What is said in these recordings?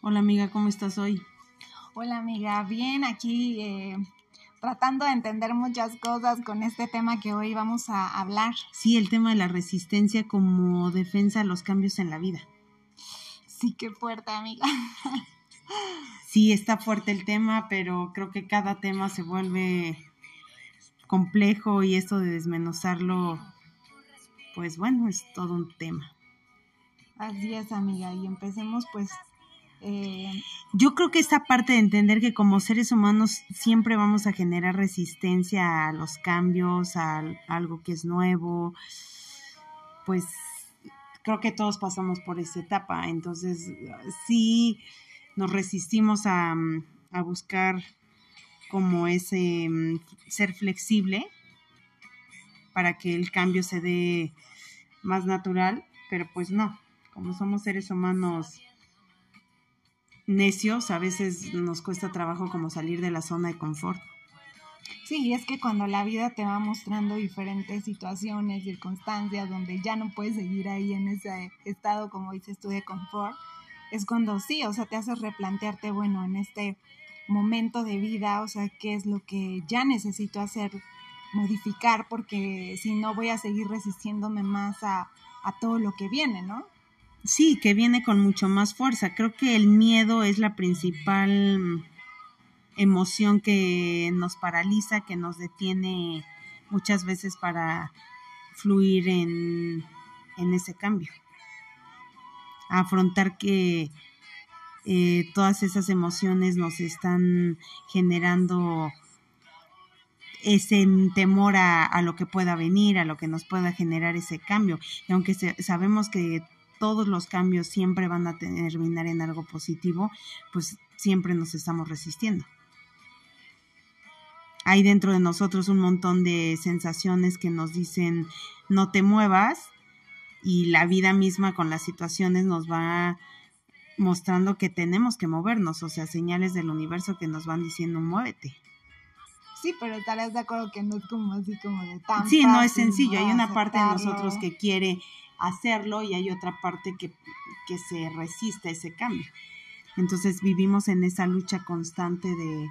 Hola amiga, ¿cómo estás hoy? Hola amiga, bien, aquí eh, tratando de entender muchas cosas con este tema que hoy vamos a hablar. Sí, el tema de la resistencia como defensa a los cambios en la vida. Sí, qué fuerte amiga. Sí, está fuerte el tema, pero creo que cada tema se vuelve complejo y esto de desmenuzarlo, pues bueno, es todo un tema. Así es, amiga, y empecemos pues eh, Yo creo que esta parte de entender que como seres humanos siempre vamos a generar resistencia a los cambios, a, algo que es nuevo, pues creo que todos pasamos por esa etapa. Entonces, sí nos resistimos a, a buscar como ese mm, ser flexible para que el cambio se dé más natural, pero pues no, como somos seres humanos necios, a veces nos cuesta trabajo como salir de la zona de confort. Sí, es que cuando la vida te va mostrando diferentes situaciones, circunstancias, donde ya no puedes seguir ahí en ese estado, como dices tú, de confort, es cuando sí, o sea, te haces replantearte, bueno, en este momento de vida, o sea, qué es lo que ya necesito hacer, modificar, porque si no voy a seguir resistiéndome más a, a todo lo que viene, ¿no? Sí, que viene con mucho más fuerza. Creo que el miedo es la principal emoción que nos paraliza, que nos detiene muchas veces para fluir en, ese cambio. afrontar que eh, todas esas emociones nos están generando ese temor a, a, lo que pueda venir, a lo que nos pueda generar ese cambio. Y aunque sabemos que todos los cambios siempre van a terminar en algo positivo, pues siempre nos estamos resistiendo. Hay dentro de nosotros un montón de sensaciones que nos dicen no te muevas y la vida misma con las situaciones nos va mostrando que tenemos que movernos, o sea, señales del universo que nos van diciendo muévete. Sí, pero estarás de acuerdo que no es como así como de tan Sí, no es sencillo, hay una parte de nosotros que quiere hacerlo y hay otra parte que, se resiste a ese cambio. Entonces vivimos en esa lucha constante de,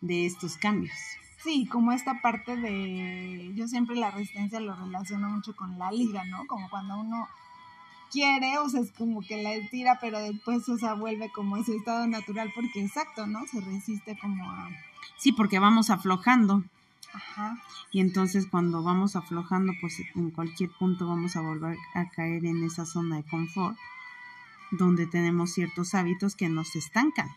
de estos cambios. Sí, como esta parte de, yo siempre la resistencia lo relaciono mucho con la liga, ¿no? Como cuando uno quiere, o sea, es como que la estira, pero después, o sea, vuelve como ese estado natural, porque exacto, ¿no? Se resiste como a... Sí, porque vamos aflojando. Y entonces cuando vamos aflojando, pues en cualquier punto vamos a volver a caer en esa zona de confort, donde tenemos ciertos hábitos que nos estancan.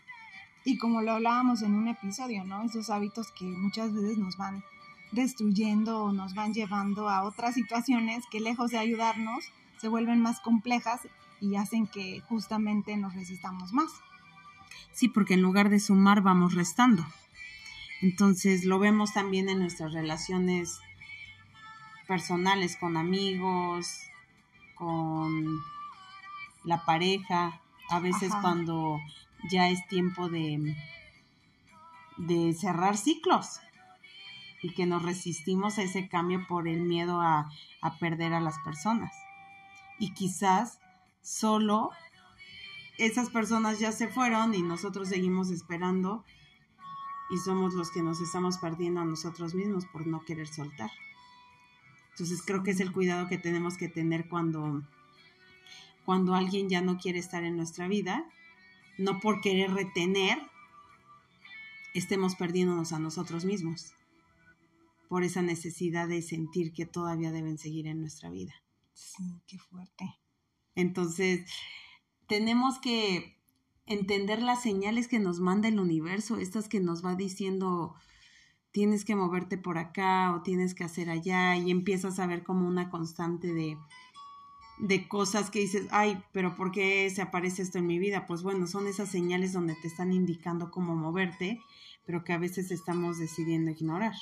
Y como lo hablábamos en un episodio, ¿no? Esos hábitos que muchas veces nos van destruyendo o nos van llevando a otras situaciones que lejos de ayudarnos, se vuelven más complejas y hacen que justamente nos resistamos más. Sí, porque en lugar de sumar vamos restando. Entonces lo vemos también en nuestras relaciones personales con amigos, con la pareja, a veces cuando ya es tiempo de, de cerrar ciclos y que nos resistimos a ese cambio por el miedo a, a perder a las personas. Y quizás solo esas personas ya se fueron y nosotros seguimos esperando y somos los que nos estamos perdiendo a nosotros mismos por no querer soltar. Entonces creo que es el cuidado que tenemos que tener cuando, cuando alguien ya no quiere estar en nuestra vida, no por querer retener, estemos perdiéndonos a nosotros mismos, por esa necesidad de sentir que todavía deben seguir en nuestra vida. Sí, qué fuerte. Entonces, tenemos que entender las señales que nos manda el universo, estas que nos va diciendo tienes que moverte por acá o tienes que hacer allá y empiezas a ver como una constante de, de cosas que dices, ay, pero ¿por qué se aparece esto en mi vida? Pues bueno, son esas señales donde te están indicando cómo moverte, pero que a veces estamos decidiendo ignorar.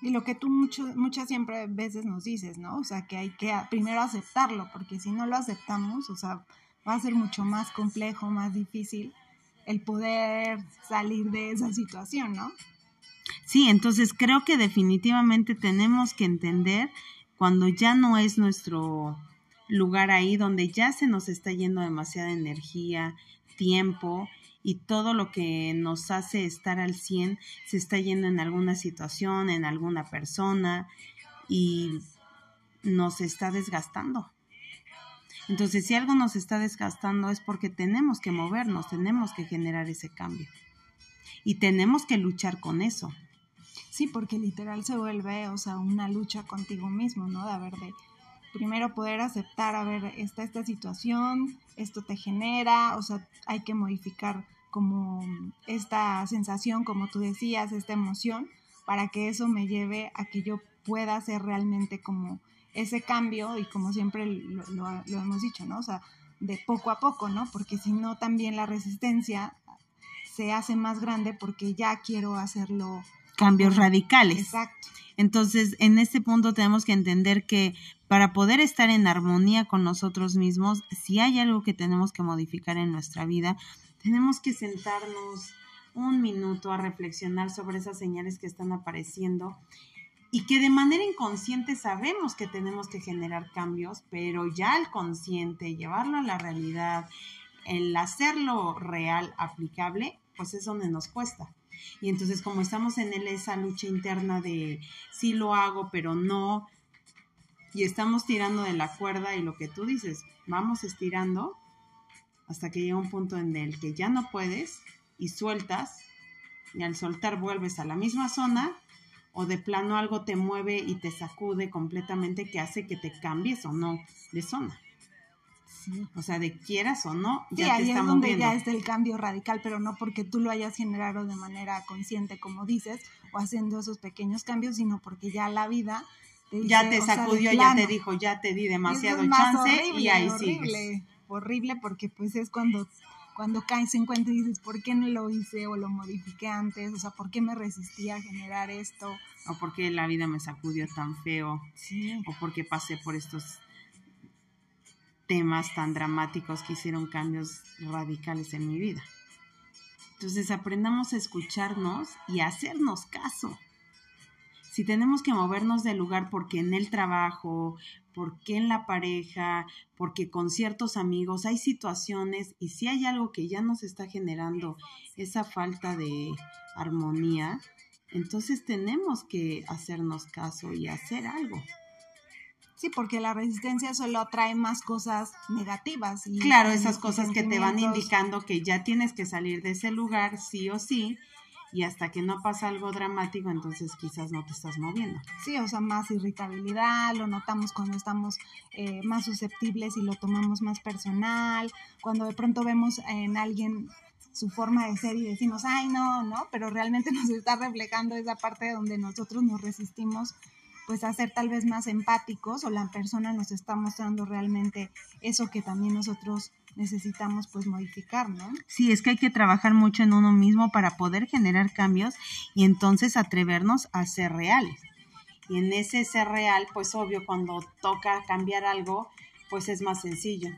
Y lo que tú mucho, muchas siempre veces nos dices, ¿no? O sea, que hay que primero aceptarlo, porque si no lo aceptamos, o sea, va a ser mucho más complejo, más difícil el poder salir de esa situación, ¿no? Sí, entonces creo que definitivamente tenemos que entender cuando ya no es nuestro lugar ahí donde ya se nos está yendo demasiada energía, tiempo y todo lo que nos hace estar al 100 se está yendo en alguna situación, en alguna persona y nos está desgastando. Entonces, si algo nos está desgastando es porque tenemos que movernos, tenemos que generar ese cambio. Y tenemos que luchar con eso. Sí, porque literal se vuelve, o sea, una lucha contigo mismo, ¿no? De haber de primero poder aceptar, a ver, está esta situación, esto te genera, o sea, hay que modificar como esta sensación, como tú decías, esta emoción, para que eso me lleve a que yo pueda hacer realmente como ese cambio y como siempre lo, lo, hemos dicho, ¿no? O sea, de poco a poco, ¿no? Porque si no, también la resistencia se hace más grande porque ya quiero hacerlo. Cambios radicales. Exacto. Entonces, en este punto tenemos que entender que para poder estar en armonía con nosotros mismos, si hay algo que tenemos que modificar en nuestra vida, tenemos que sentarnos un minuto a reflexionar sobre esas señales que están apareciendo y que de manera inconsciente sabemos que tenemos que generar cambios, pero ya al consciente, llevarlo a la realidad, el hacerlo real, aplicable, pues es donde nos cuesta. Y entonces como estamos en esa lucha interna de sí lo hago, pero no, y estamos tirando de la cuerda y lo que tú dices, vamos estirando hasta que llega un punto en el que ya no puedes y sueltas, y al soltar vuelves a la misma zona o de plano algo te mueve y te sacude completamente que hace que te cambies o no de zona. Sí. O sea, de quieras o no, ya sí, ahí es donde ya es el cambio radical, pero no porque tú lo hayas generado de manera consciente, como dices, o haciendo esos pequeños cambios, sino porque ya la vida te ya te sacudió, ya te dijo, ya te di demasiado chance y ahí horrible, Horrible porque pues es cuando cuando caes en cuenta y dices, ¿por qué no lo hice o lo modifiqué antes? O sea, ¿por qué me resistí a generar esto? O por qué la vida me sacudió tan feo. Sí. O por qué pasé por estos temas tan dramáticos que hicieron cambios radicales en mi vida. Entonces aprendamos a escucharnos y a hacernos caso si tenemos que movernos del lugar porque en el trabajo, porque en la pareja, porque con ciertos amigos hay situaciones y si hay algo que ya nos está generando esa falta de armonía, entonces tenemos que hacernos caso y hacer algo. Sí, porque la resistencia solo trae más cosas negativas. Y claro, esas cosas que te van indicando que ya tienes que salir de ese lugar, sí o sí, y hasta que no pasa algo dramático, entonces quizás no te estás moviendo. Sí, o sea, más irritabilidad, lo notamos cuando estamos eh, más susceptibles y lo tomamos más personal, cuando de pronto vemos en alguien su forma de ser y decimos, ay, no, no, pero realmente nos está reflejando esa parte donde nosotros nos resistimos pues a ser tal vez más empáticos o la persona nos está mostrando realmente eso que también nosotros necesitamos pues modificar, ¿no? Sí, es que hay que trabajar mucho en uno mismo para poder generar cambios y entonces atrevernos a ser reales. Y en ese ser real, pues obvio, cuando toca cambiar algo, pues es más sencillo.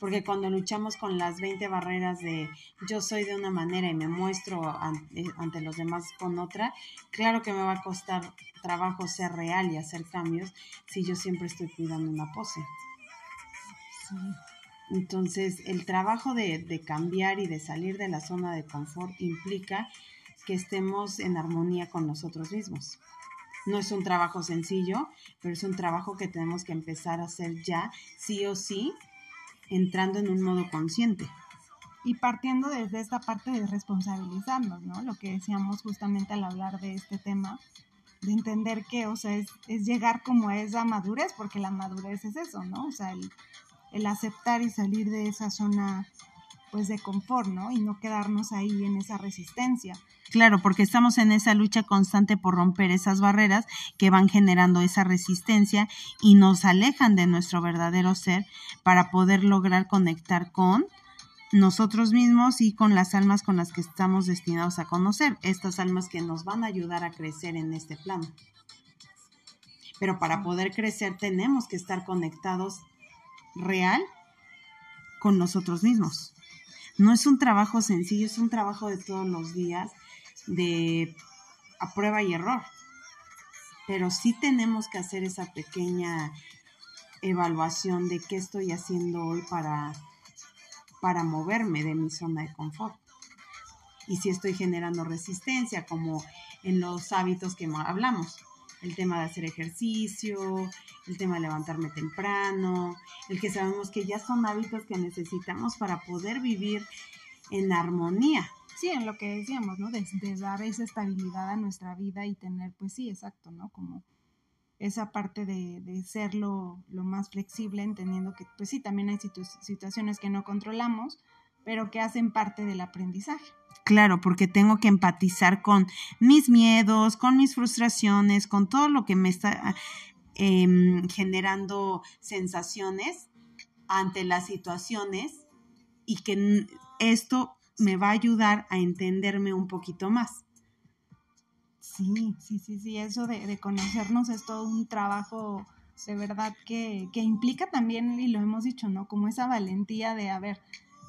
Porque cuando luchamos con las 20 barreras de yo soy de una manera y me muestro ante, los demás con otra, claro que me va a costar trabajo ser real y hacer cambios si yo siempre estoy cuidando una pose. Entonces, el trabajo de, de, cambiar y de salir de la zona de confort implica que estemos en armonía con nosotros mismos. No es un trabajo sencillo, pero es un trabajo que tenemos que empezar a hacer ya, sí o sí, entrando en un modo consciente. Y partiendo desde esta parte de responsabilizarnos, ¿no? Lo que decíamos justamente al hablar de este tema, de entender que, o sea, es, es llegar como a esa madurez, porque la madurez es eso, ¿no? O sea, el, el aceptar y salir de esa zona pues de confort, ¿no? Y no quedarnos ahí en esa resistencia. Claro, porque estamos en esa lucha constante por romper esas barreras que van generando esa resistencia y nos alejan de nuestro verdadero ser para poder lograr conectar con nosotros mismos y con las almas con las que estamos destinados a conocer, estas almas que nos van a ayudar a crecer en este plano. Pero para poder crecer tenemos que estar conectados real con nosotros mismos. No es un trabajo sencillo, es un trabajo de todos los días, de a prueba y error. Pero sí tenemos que hacer esa pequeña evaluación de qué estoy haciendo hoy para, para moverme de mi zona de confort. Y si estoy generando resistencia, como en los hábitos que hablamos, el tema de hacer ejercicio, el tema de levantarme temprano, el que sabemos que ya son hábitos que necesitamos para poder vivir en armonía. Sí, en lo que decíamos, ¿no? De, dar esa estabilidad a nuestra vida y tener, pues sí, exacto, ¿no? Como esa parte de, de ser lo, más flexible, entendiendo que, pues sí, también hay situaciones que no controlamos, pero que hacen parte del aprendizaje. Claro, porque tengo que empatizar con mis miedos, con mis frustraciones, con todo lo que me está em, generando sensaciones ante las situaciones y que esto me va a ayudar a entenderme un poquito más. Sí, sí, sí, sí, eso de, conocernos es todo un trabajo de verdad que, que, implica también, y lo hemos dicho, ¿no? Como esa valentía de, a ver,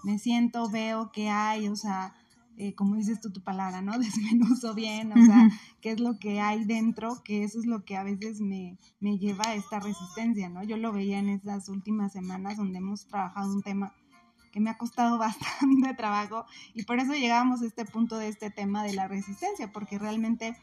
me siento, veo qué hay, o sea, eh, como dices tú tu palabra, ¿no? Desmenuzo bien, o sea, qué es lo que hay dentro, que eso es lo que a veces me, me lleva a esta resistencia, ¿no? Yo lo veía en estas últimas semanas donde hemos trabajado un tema que me ha costado bastante trabajo y por eso llegamos a este punto de este tema de la resistencia, porque realmente,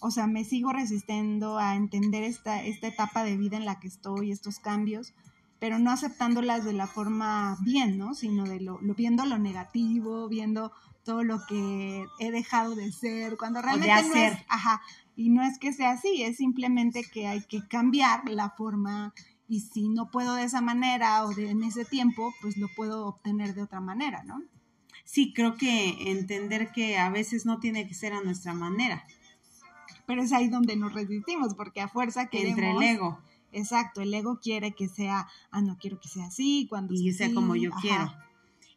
o sea, me sigo resistiendo a entender esta, esta etapa de vida en la que estoy, estos cambios, pero no aceptándolas de la forma bien, ¿no? Sino de lo, viendo lo negativo, viendo todo lo que he dejado de ser, cuando realmente no es, ajá, y no es que sea así, es simplemente que hay que cambiar la forma y si no puedo de esa manera o de, en ese tiempo, pues lo puedo obtener de otra manera, ¿no? Sí, creo que entender que a veces no tiene que ser a nuestra manera. Pero es ahí donde nos resistimos, porque a fuerza que Entre el ego. Exacto, el ego quiere que sea, ah, no quiero que sea así, cuando... Y sea como yo quiero.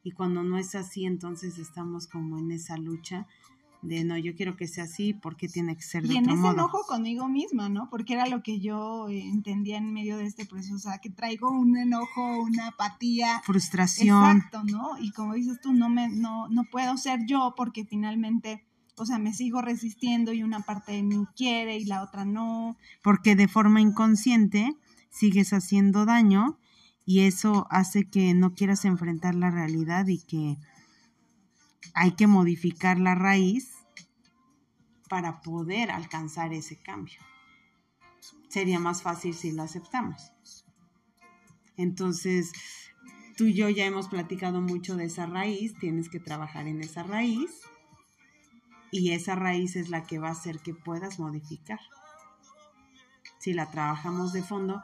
Y cuando no es así, entonces estamos como en esa lucha de no, yo quiero que sea así, porque tiene que ser de y en ese enojo conmigo misma, ¿no? Porque era lo que yo eh, entendía en medio de este proceso, o sea, que traigo un enojo, una apatía, frustración. Exacto, ¿no? Y como dices tú, no me no no puedo ser yo porque finalmente o sea, me sigo resistiendo y una parte de mí quiere y la otra no. Porque de forma inconsciente sigues haciendo daño y eso hace que no quieras enfrentar la realidad y que hay que modificar la raíz para poder alcanzar ese cambio. Sería más fácil si lo aceptamos. Entonces, tú y yo ya hemos platicado mucho de esa raíz, tienes que trabajar en esa raíz y esa raíz es la que va a hacer que puedas modificar. Si la trabajamos de fondo,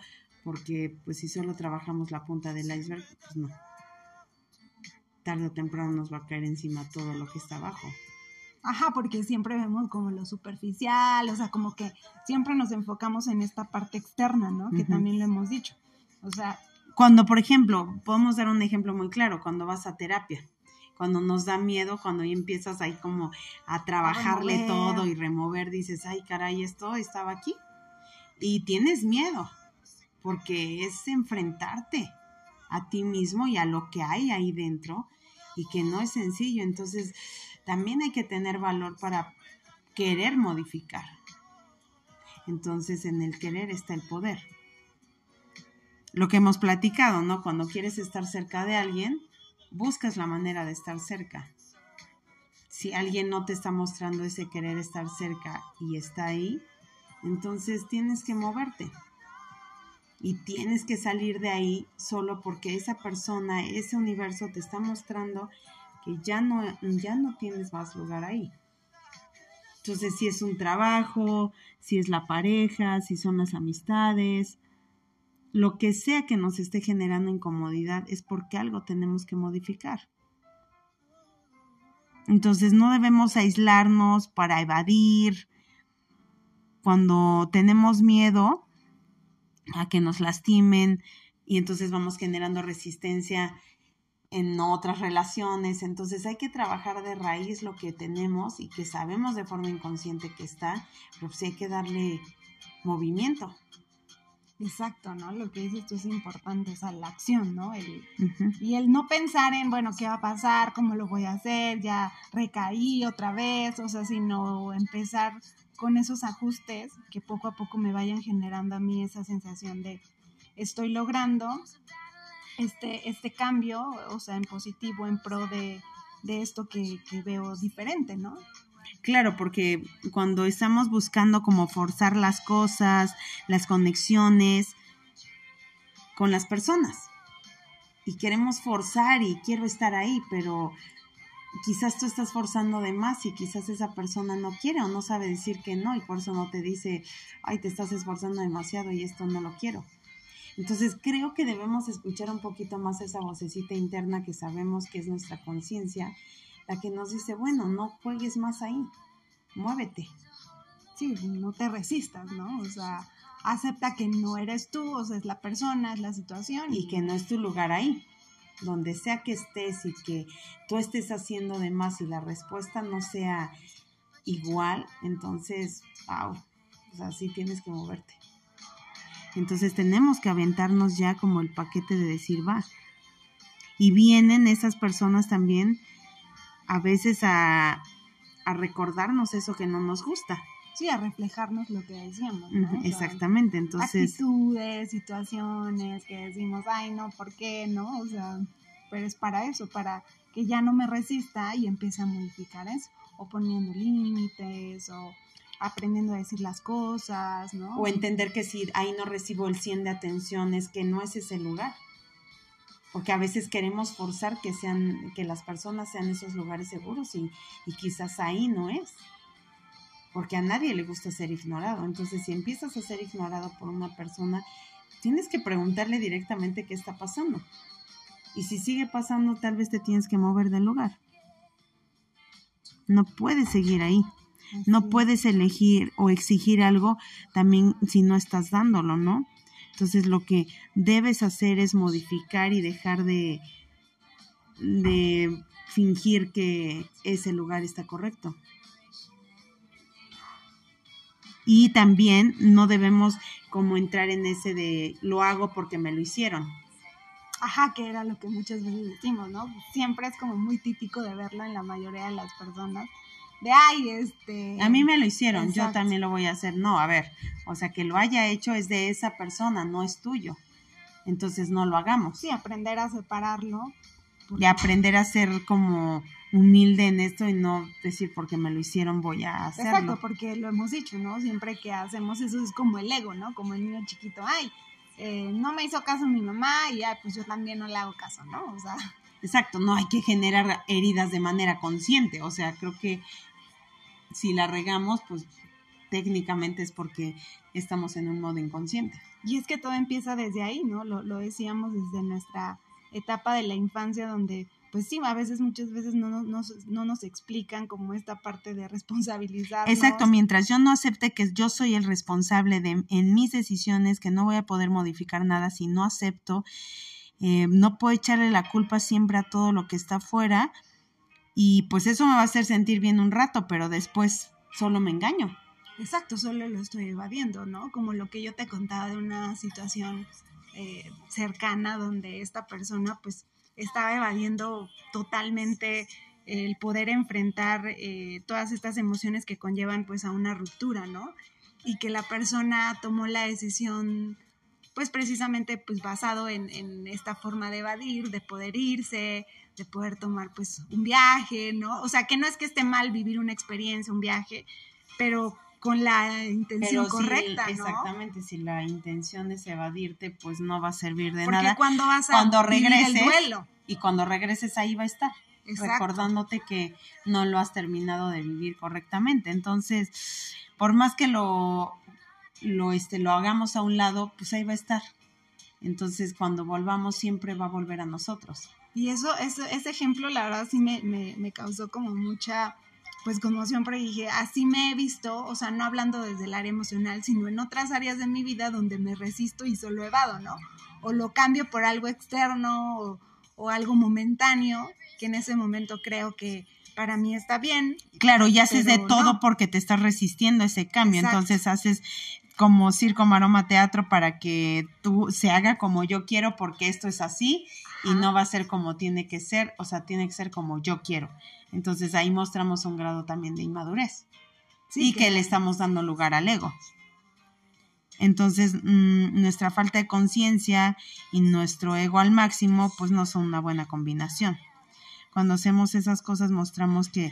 porque pues si solo trabajamos la punta del iceberg, pues no. Tarde o temprano nos va a caer encima todo lo que está abajo. Ajá, porque siempre vemos como lo superficial, o sea, como que siempre nos enfocamos en esta parte externa, ¿no? Que también lo hemos dicho. O sea... Cuando, por ejemplo, podemos dar un ejemplo muy claro, cuando vas a terapia cuando nos da miedo, cuando ya empiezas ahí como a trabajarle todo y remover, dices, ay caray, esto estaba aquí. Y tienes miedo, porque es enfrentarte a ti mismo y a lo que hay ahí dentro y que no es sencillo. Entonces, también hay que tener valor para querer modificar. Entonces, en el querer está el poder. Lo que hemos platicado, ¿no? Cuando quieres estar cerca de alguien, buscas la manera de estar cerca. Si alguien no te está mostrando ese querer estar cerca y está ahí, entonces tienes que moverte. Y tienes que salir de ahí solo porque esa persona, ese universo te está mostrando que ya no, ya no tienes más lugar ahí. Entonces, si es un trabajo, si es la pareja, si son las amistades, lo que sea que nos esté generando incomodidad es porque algo tenemos que modificar. Entonces no debemos aislarnos para evadir. Cuando tenemos miedo a que nos lastimen y entonces vamos generando resistencia en otras relaciones. Entonces hay que trabajar de raíz lo que tenemos y que sabemos de forma inconsciente que está, pero sí hay que darle movimiento. Exacto, ¿no? Lo que dices tú es importante, o sea, la acción, ¿no? El, Y el no pensar en, bueno, ¿qué va a pasar? ¿Cómo lo voy a hacer? Ya recaí otra vez, o sea, sino empezar con esos ajustes que poco a poco me vayan generando a mí esa sensación de, estoy logrando este, este cambio, o sea, en positivo, en pro de, esto que, que veo diferente, ¿no? Claro, porque cuando estamos buscando como forzar las cosas, las conexiones con las personas, y queremos forzar y quiero estar ahí, pero quizás tú estás forzando de más y quizás esa persona no quiere o no sabe decir que no y por eso no te dice, ay, te estás esforzando demasiado y esto no lo quiero. Entonces creo que debemos escuchar un poquito más esa vocecita interna que sabemos que es nuestra conciencia, la que nos dice, bueno, no juegues más ahí, muévete. Sí, no te resistas, ¿no? O sea, acepta que no eres tú, o sea, es la persona, es la situación. Y, que no es tu lugar ahí. Donde sea que estés y que tú estés haciendo de más y la respuesta no sea igual, entonces, wow, o sea, sí tienes que moverte. Entonces tenemos que aventarnos ya como el paquete de decir, va. Y vienen esas personas también a veces a, recordarnos eso que no nos gusta. Sí, a reflejarnos lo que decíamos. exactamente, entonces... Actitudes, situaciones que decimos, ay, no, ¿por qué? ¿No? O sea, pero es para eso, para que ya no me resista y empiece a modificar eso, o poniendo límites, o aprendiendo a decir las cosas, ¿no? O entender que si ahí no recibo el 100 de atención es que no es ese lugar. Porque a veces queremos forzar que sean, que las personas sean esos lugares seguros y, y quizás ahí no es. Porque a nadie le gusta ser ignorado. Entonces, si empiezas a ser ignorado por una persona, tienes que preguntarle directamente qué está pasando. Y si sigue pasando, tal vez te tienes que mover del lugar. No puedes seguir ahí. No puedes elegir o exigir algo también si no estás dándolo, ¿no? Entonces lo que debes hacer es modificar y dejar de, de fingir que ese lugar está correcto. Y también no debemos como entrar en ese de lo hago porque me lo hicieron. Ajá, que era lo que muchas veces decimos, ¿no? Siempre es como muy típico de verlo en la mayoría de las personas, de ay, este. A mí me lo hicieron, yo también lo voy a hacer. No, a ver, o sea, que lo haya hecho es de esa persona, no es tuyo. Entonces no lo hagamos. Sí, aprender a separarlo. Y aprender a ser como humilde en esto y no decir porque me lo hicieron voy a hacerlo. Exacto, porque lo hemos dicho, ¿no? Siempre que hacemos eso es como el ego, ¿no? Como el niño chiquito, ay, eh, no me hizo caso mi mamá y ay, pues yo también no le hago caso, ¿no? O sea. Exacto, no hay que generar heridas de manera consciente, o sea, creo que si la regamos, pues técnicamente es porque estamos en un modo inconsciente. Y es que todo empieza desde ahí, ¿no? Lo, decíamos desde nuestra etapa de la infancia donde pues sí, a veces, muchas veces no, no, no, nos explican como esta parte de responsabilizar. Exacto, mientras yo no acepte que yo soy el responsable de en mis decisiones, que no voy a poder modificar nada si no acepto, eh, no puedo echarle la culpa siempre a todo lo que está afuera, y pues eso me va a hacer sentir bien un rato, pero después solo me engaño. Exacto, solo lo estoy evadiendo, ¿no? Como lo que yo te contaba de una situación eh, cercana donde esta persona pues estaba evadiendo totalmente el poder enfrentar eh, todas estas emociones que conllevan pues a una ruptura, ¿no? Y que la persona tomó la decisión pues precisamente pues basado en, en esta forma de evadir, de poder irse, de poder tomar pues un viaje, ¿no? O sea, que no es que esté mal vivir una experiencia, un viaje, pero con la intención correcta, ¿no? Exactamente, si la intención es evadirte, pues no va a servir de nada. Porque cuando vas a cuando regreses, el duelo. Y cuando regreses ahí va a estar, recordándote que no lo has terminado de vivir correctamente. Entonces, por más que lo, lo, este, lo hagamos a un lado, pues ahí va a estar. Entonces, cuando volvamos, siempre va a volver a nosotros. Y eso, ese ejemplo, la verdad, sí me, me, causó como mucha, pues, conmoción, porque dije, así me he visto, o sea, no hablando desde el área emocional, sino en otras áreas de mi vida donde me resisto y solo evado, ¿no? O lo cambio por algo externo o, algo momentáneo, que en ese momento creo que para mí está bien. Claro, y haces de todo porque te estás resistiendo a ese cambio, entonces haces como circo, maroma, teatro para que tú se haga como yo quiero porque esto es así y no va a ser como tiene que ser, o sea, tiene que ser como yo quiero. Entonces ahí mostramos un grado también de inmadurez y que, le estamos dando lugar al ego. Entonces, mm, nuestra falta de conciencia y nuestro ego al máximo, pues no son una buena combinación. Cuando hacemos esas cosas mostramos que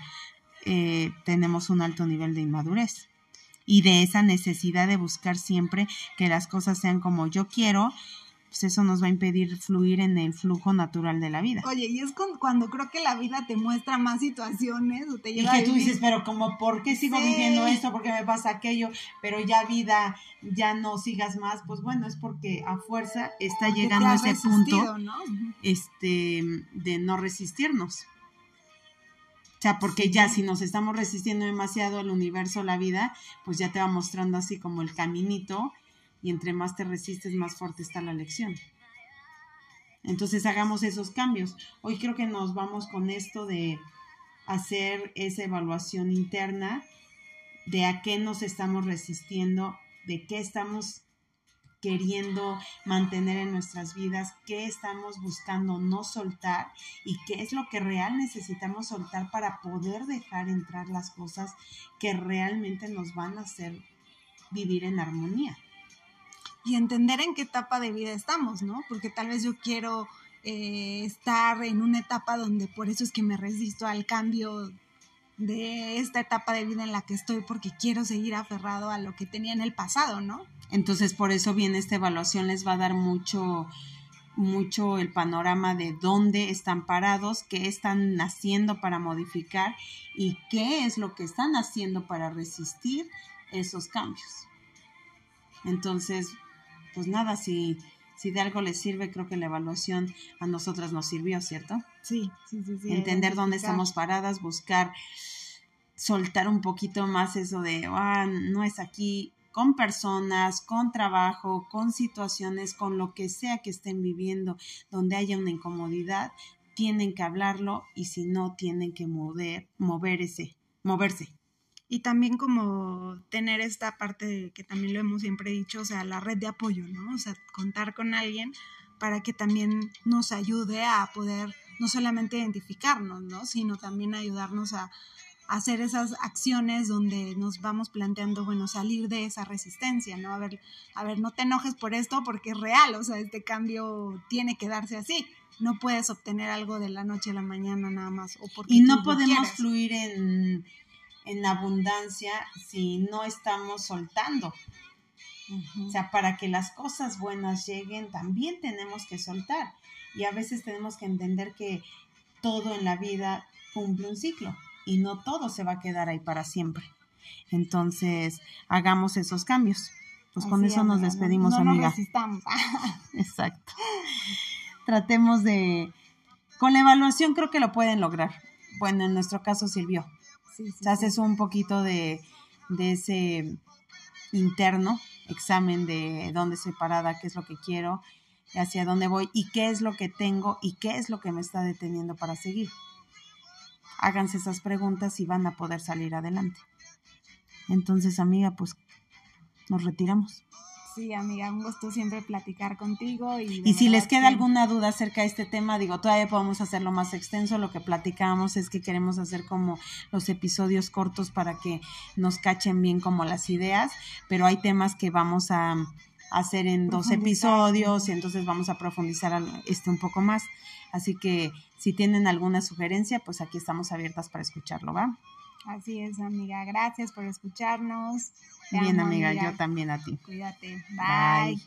eh, tenemos un alto nivel de inmadurez y de esa necesidad de buscar siempre que las cosas sean como yo quiero pues eso nos va a impedir fluir en el flujo natural de la vida. Oye, y es cuando creo que la vida te muestra más situaciones o te lleva Y que tú dices, pero como, ¿por qué sigo viviendo esto? ¿Por qué me pasa aquello? Pero ya vida, ya no sigas más. Pues bueno, es porque a fuerza está llegando a ese punto este, de no resistirnos. O sea, porque ya si nos estamos resistiendo demasiado al universo, la vida, pues ya te va mostrando así como el caminito y entre más te resistes, más fuerte está la lección. Entonces hagamos esos cambios. Hoy creo que nos vamos con esto de hacer esa evaluación interna de a qué nos estamos resistiendo, de qué estamos queriendo mantener en nuestras vidas, qué estamos buscando no soltar y qué es lo que real necesitamos soltar para poder dejar entrar las cosas que realmente nos van a hacer vivir en armonía y entender en qué etapa de vida estamos, ¿no? Porque tal vez yo quiero eh, estar en una etapa donde por eso es que me resisto al cambio de esta etapa de vida en la que estoy porque quiero seguir aferrado a lo que tenía en el pasado, ¿no? Entonces por eso viene esta evaluación, les va a dar mucho mucho el panorama de dónde están parados, qué están haciendo para modificar y qué es lo que están haciendo para resistir esos cambios. Entonces, pues nada, si, si de algo les sirve, creo que la evaluación a nosotras nos sirvió, ¿cierto? Sí, sí, sí. sí Entender dónde estamos paradas, buscar soltar un poquito más eso de, ah, no es aquí, con personas, con trabajo, con situaciones, con lo que sea que estén viviendo, donde haya una incomodidad, tienen que hablarlo y si no, tienen que mover, mover ese, moverse y también como tener esta parte que también lo hemos siempre dicho, o sea, la red de apoyo, ¿no? O sea, contar con alguien para que también nos ayude a poder no solamente identificarnos, ¿no? Sino también ayudarnos a, hacer esas acciones donde nos vamos planteando, bueno, salir de esa resistencia, ¿no? A ver, a ver, no te enojes por esto porque es real, o sea, este cambio tiene que darse así. No puedes obtener algo de la noche a la mañana nada más. O porque y no podemos fluir en en abundancia si no estamos soltando. O sea, para que las cosas buenas lleguen, también tenemos que soltar. Y a veces tenemos que entender que todo en la vida cumple un ciclo y no todo se va a quedar ahí para siempre. Entonces, hagamos esos cambios. Pues con eso nos despedimos, amiga. Exacto. Tratemos de... Con la evaluación creo que lo pueden lograr. Bueno, en nuestro caso sirvió. Haces un poquito de, ese interno, examen de dónde estoy parada, qué es lo que quiero, hacia dónde voy y qué es lo que tengo y qué es lo que me está deteniendo para seguir. Háganse esas preguntas y van a poder salir adelante. Entonces, amiga, pues nos retiramos. Sí, amiga, un gusto siempre platicar contigo. Y, y si les queda alguna duda acerca de este tema, digo, todavía podemos hacerlo más extenso. Lo que platicamos es que queremos hacer como los episodios cortos para que nos cachen bien como las ideas, pero hay temas que vamos a hacer en dos episodios y entonces vamos a profundizar este un poco más. Así que si tienen alguna sugerencia, pues aquí estamos abiertas para escucharlo, ¿va? Así es, amiga. Gracias por escucharnos. Bien, amiga, yo también a ti. Cuídate. Bye.